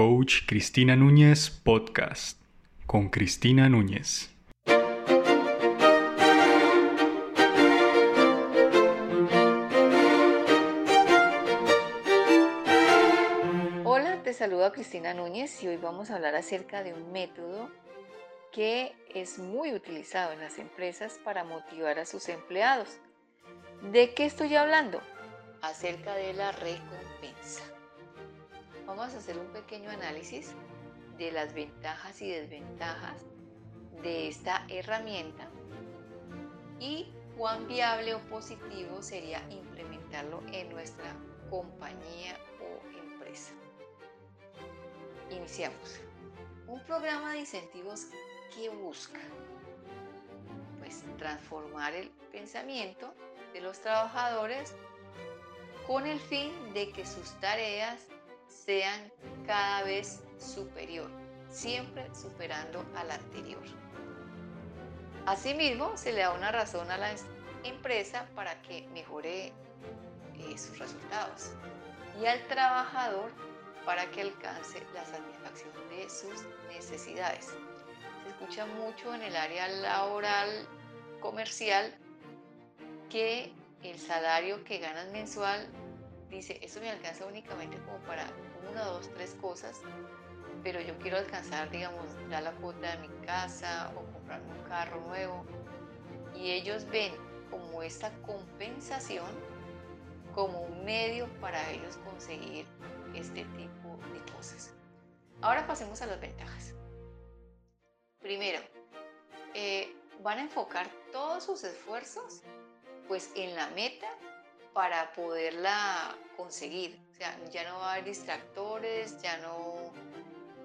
Coach Cristina Núñez Podcast con Cristina Núñez. Hola, te saluda Cristina Núñez y hoy vamos a hablar acerca de un método que es muy utilizado en las empresas para motivar a sus empleados. ¿De qué estoy hablando? Acerca de la recompensa. Vamos a hacer un pequeño análisis de las ventajas y desventajas de esta herramienta y cuán viable o positivo sería implementarlo en nuestra compañía o empresa. Iniciamos. Un programa de incentivos que busca pues transformar el pensamiento de los trabajadores con el fin de que sus tareas sean cada vez superior, siempre superando a la anterior. Asimismo, se le da una razón a la empresa para que mejore eh, sus resultados y al trabajador para que alcance la satisfacción de sus necesidades. Se escucha mucho en el área laboral comercial que el salario que ganas mensual dice, eso me alcanza únicamente como para una, dos, tres cosas, pero yo quiero alcanzar, digamos, ya la cuota de mi casa o comprarme un carro nuevo. Y ellos ven como esta compensación como un medio para ellos conseguir este tipo de cosas. Ahora pasemos a las ventajas. Primero, eh, van a enfocar todos sus esfuerzos pues en la meta para poderla conseguir. O sea, ya no va a haber distractores, ya no,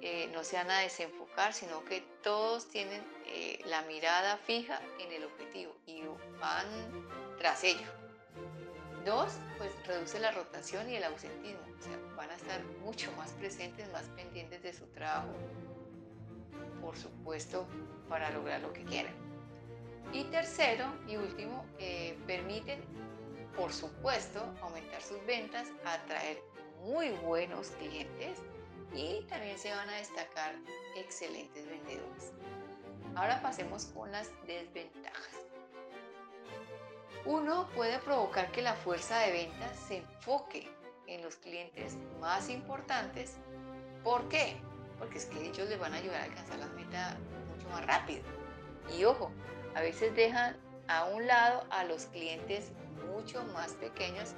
eh, no se van a desenfocar, sino que todos tienen eh, la mirada fija en el objetivo y van tras ello. Dos, pues reduce la rotación y el ausentismo. O sea, van a estar mucho más presentes, más pendientes de su trabajo, por supuesto, para lograr lo que quieren. Y tercero y último, eh, permiten, por supuesto, aumentar sus ventas, atraer muy buenos clientes y también se van a destacar excelentes vendedores. Ahora pasemos con las desventajas. Uno puede provocar que la fuerza de ventas se enfoque en los clientes más importantes. ¿Por qué? Porque es que ellos les van a ayudar a alcanzar las metas mucho más rápido. Y ojo, a veces dejan a un lado a los clientes más pequeños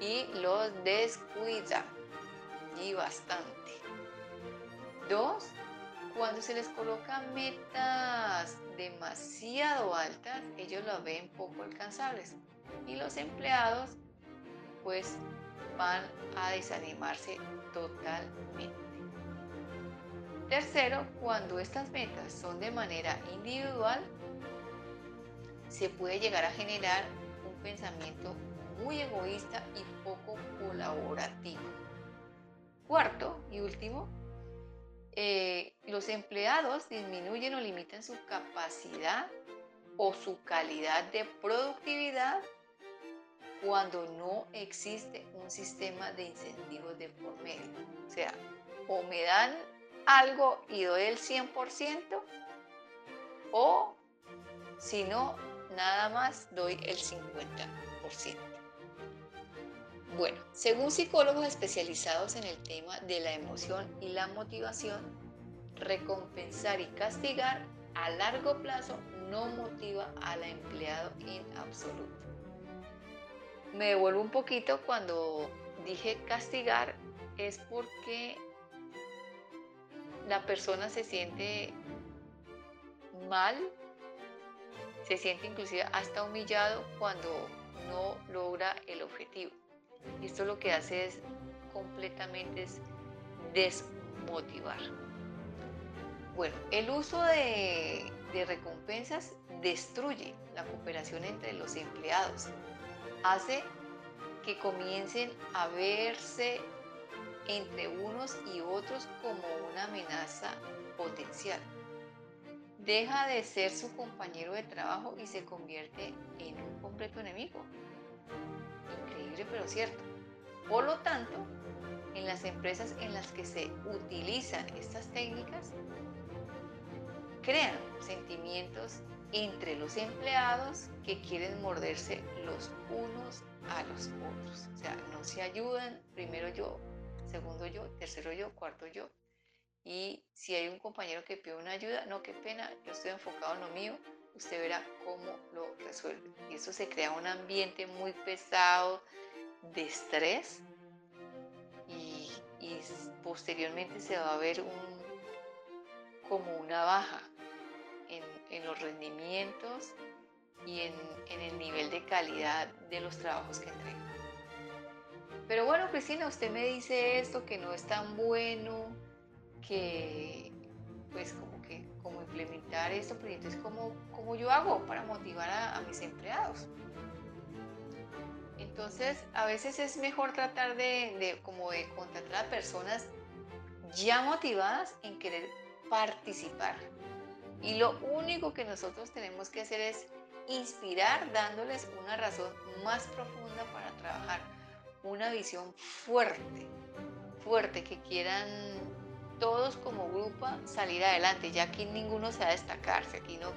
y los descuidan y bastante. Dos, cuando se les colocan metas demasiado altas, ellos lo ven poco alcanzables y los empleados pues van a desanimarse totalmente. Tercero, cuando estas metas son de manera individual, se puede llegar a generar pensamiento muy egoísta y poco colaborativo. Cuarto y último, eh, los empleados disminuyen o limitan su capacidad o su calidad de productividad cuando no existe un sistema de incentivos de por medio. O sea, o me dan algo y doy el 100% o si no, nada más doy el 50%. Bueno, según psicólogos especializados en el tema de la emoción y la motivación, recompensar y castigar a largo plazo no motiva al empleado en absoluto. Me devuelvo un poquito cuando dije castigar, es porque la persona se siente mal se siente inclusive hasta humillado cuando no logra el objetivo. Esto lo que hace es completamente desmotivar. Bueno, el uso de recompensas destruye la cooperación entre los empleados. Hace que comiencen a verse entre unos y otros como una amenaza potencial deja de ser su compañero de trabajo y se convierte en un completo enemigo. Increíble pero cierto. Por lo tanto, en las empresas en las que se utilizan estas técnicas, crean sentimientos entre los empleados que quieren morderse los unos a los otros. O sea, no se ayudan, primero yo, segundo yo, tercero yo, cuarto yo. Y si hay un compañero que pide una ayuda, no, qué pena, yo estoy enfocado en lo mío, usted verá cómo lo resuelve. Y eso se crea un ambiente muy pesado de estrés y, posteriormente se va a ver como una baja en, los rendimientos y en, en, el nivel de calidad de los trabajos que entregan. Pero bueno, Cristina, usted me dice esto que no es tan bueno, que pues como que como implementar esto, pero entonces ¿cómo, cómo yo hago para motivar a, mis empleados? Entonces, a veces es mejor tratar de, de, como de contratar a personas ya motivadas en querer participar. Y lo único que nosotros tenemos que hacer es inspirar dándoles una razón más profunda para trabajar, una visión fuerte, fuerte, que quieran todos como grupo salir adelante, ya aquí ninguno se va a destacarse, aquí no,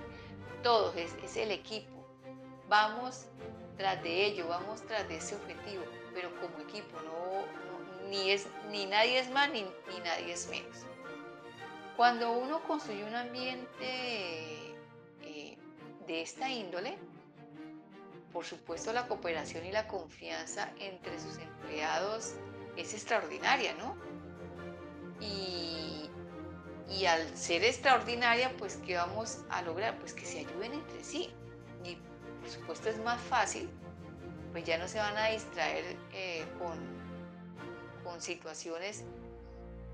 todos, es, el equipo. Vamos tras de ello, vamos tras de ese objetivo, pero como equipo, no, ni, es, ni nadie es más ni, ni nadie es menos. Cuando uno construye un ambiente eh, de esta índole, por supuesto la cooperación y la confianza entre sus empleados es extraordinaria, ¿no? Y, y al ser extraordinaria, pues ¿qué vamos a lograr? Pues que se ayuden entre sí. Y por supuesto es más fácil, pues ya no se van a distraer eh, con, con situaciones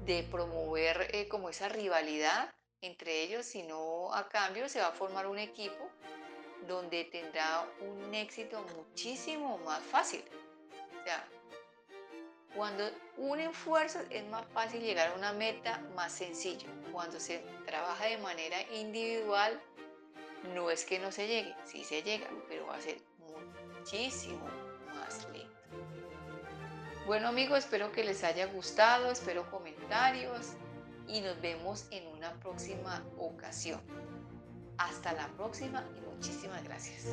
de promover eh, como esa rivalidad entre ellos, sino a cambio se va a formar un equipo donde tendrá un éxito muchísimo más fácil. O sea, cuando unen fuerzas es más fácil llegar a una meta más sencillo. Cuando se trabaja de manera individual, no es que no se llegue, sí se llega, pero va a ser muchísimo más lento. Bueno amigos, espero que les haya gustado, espero comentarios y nos vemos en una próxima ocasión. Hasta la próxima y muchísimas gracias.